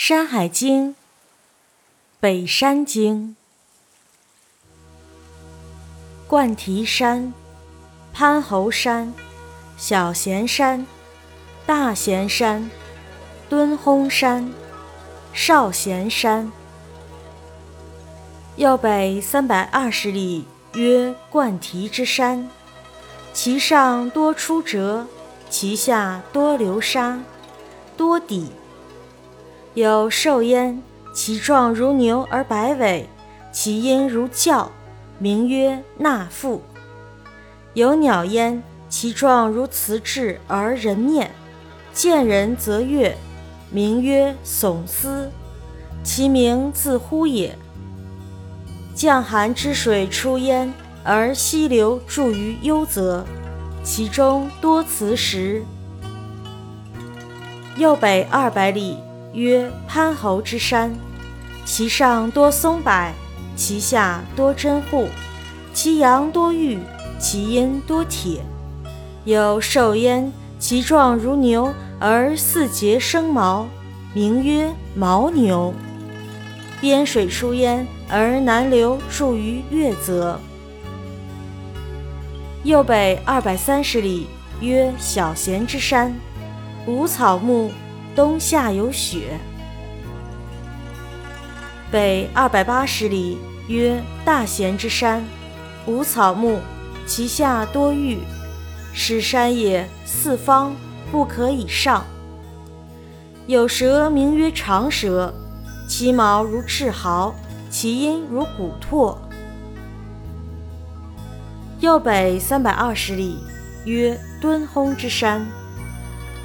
山海经·北山经，灌题山、潘侯山、小咸山、大咸山、敦烘山、少咸山。右北三百二十里，曰灌题之山，其上多出折，其下多流沙，多砥。有兽焉，其状如牛而百尾，其音如叫，名曰纳妇。有鸟焉，其状如雌雉而人面，见人则悦，名曰耸丝。其名自呼也。降寒之水出焉，而溪流注于幽泽，其中多雌石。右北二百里。曰潘侯之山，其上多松柏，其下多真户，其阳多玉，其阴多铁。有兽焉，其状如牛，而四节生毛，名曰牦牛。边水出焉，而南流注于越泽。右北二百三十里，曰小咸之山，无草木。冬夏有雪。北二百八十里，曰大咸之山，无草木，其下多玉，是山也，四方不可以上。有蛇名曰长蛇，其毛如赤毫，其音如鼓唾。右北三百二十里，曰敦烘之山。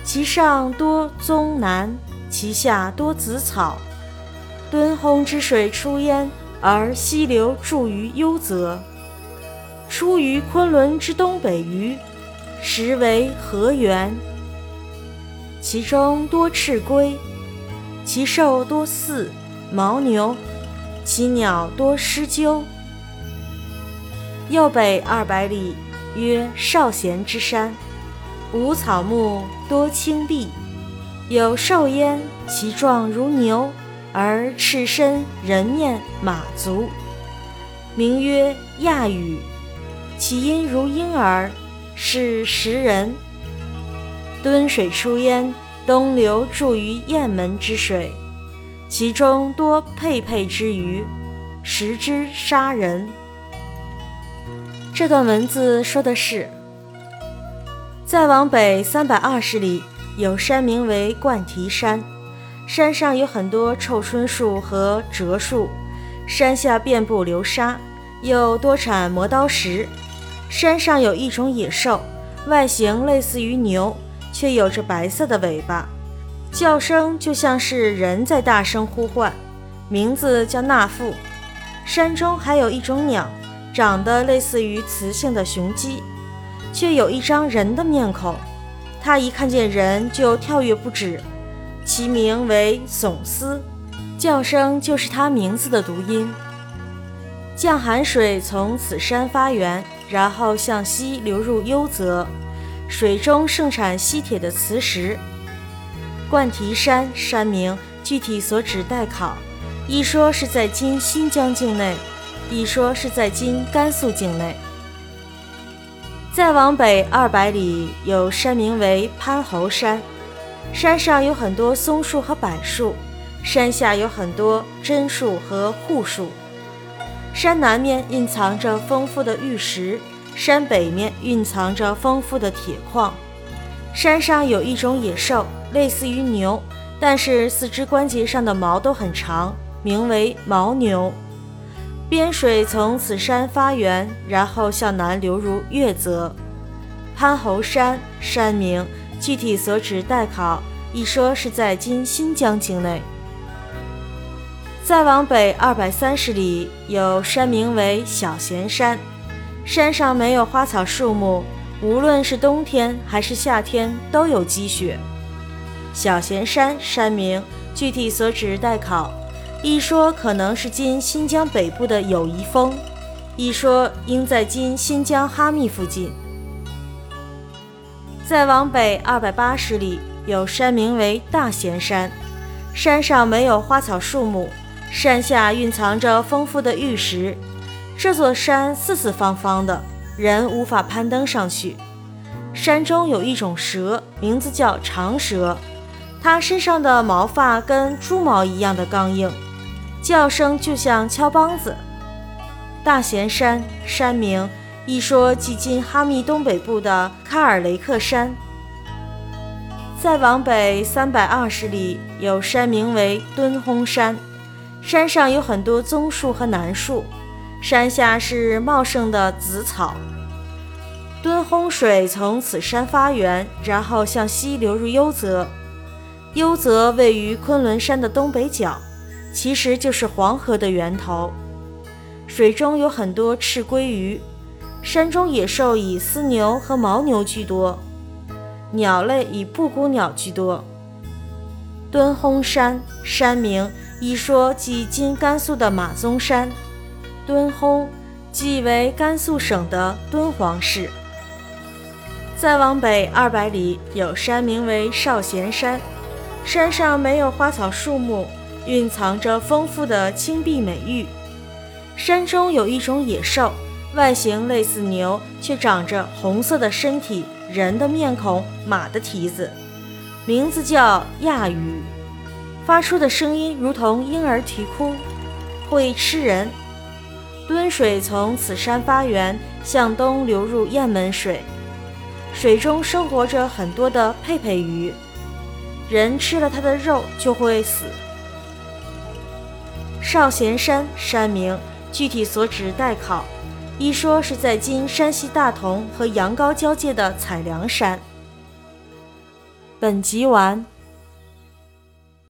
其上多棕楠，其下多紫草。敦烘之水出焉，而溪流注于幽泽，出于昆仑之东北隅，实为河源。其中多赤龟，其兽多鸟、牦牛，其鸟多狮鸠。右北二百里，曰少咸之山。无草木，多青碧，有兽焉，其状如牛，而赤身人面马足，名曰亚羽。其音如婴儿，是食人。敦水出焉，东流注于雁门之水，其中多佩佩之鱼，食之杀人。这段文字说的是。再往北三百二十里，有山名为冠蹄山，山上有很多臭椿树和折树，山下遍布流沙，又多产磨刀石。山上有一种野兽，外形类似于牛，却有着白色的尾巴，叫声就像是人在大声呼唤，名字叫纳富。山中还有一种鸟，长得类似于雌性的雄鸡。却有一张人的面孔，他一看见人就跳跃不止，其名为耸丝，叫声就是他名字的读音。降寒水从此山发源，然后向西流入幽泽，水中盛产稀铁的磁石。灌题山山名具体所指待考，一说是在今新疆境内，一说是在今甘肃境内。再往北二百里，有山名为潘侯山，山上有很多松树和柏树，山下有很多榛树和槲树。山南面蕴藏着丰富的玉石，山北面蕴藏着丰富的铁矿。山上有一种野兽，类似于牛，但是四肢关节上的毛都很长，名为牦牛。边水从此山发源，然后向南流入越泽。潘侯山山名具体所指待考，一说是在今新疆境内。再往北二百三十里，有山名为小咸山，山上没有花草树木，无论是冬天还是夏天都有积雪。小咸山山名具体所指待考。一说可能是今新疆北部的友谊峰，一说应在今新疆哈密附近。再往北二百八十里，有山名为大贤山，山上没有花草树木，山下蕴藏着丰富的玉石。这座山四四方方的，人无法攀登上去。山中有一种蛇，名字叫长蛇，它身上的毛发跟猪毛一样的刚硬，叫声就像敲梆子。大贤山山名，一说即今哈密东北部的喀尔雷克山。再往北三百二十里，有山名为敦轰山，山上有很多棕树和楠树，山下是茂盛的紫草。敦轰水从此山发源，然后向西流入幽泽。幽泽位于昆仑山的东北角，其实就是黄河的源头。水中有很多赤鲑鱼，山中野兽以丝牛和牦牛居多，鸟类以布谷鸟居多。敦烘山山名，一说即今甘肃的马鬃山。敦烘即为甘肃省的敦煌市。再往北二百里，有山名为少贤山，山上没有花草树木，蕴藏着丰富的青碧美玉。山中有一种野兽，外形类似牛，却长着红色的身体、人的面孔、马的蹄子，名字叫亚鱼，发出的声音如同婴儿啼哭，会吃人。敦水从此山发源，向东流入雁门水，水中生活着很多的佩佩鱼，人吃了它的肉就会死。少闲山山名。具体所指待考，一说是在今山西大同和阳高交界的采凉山。本集完。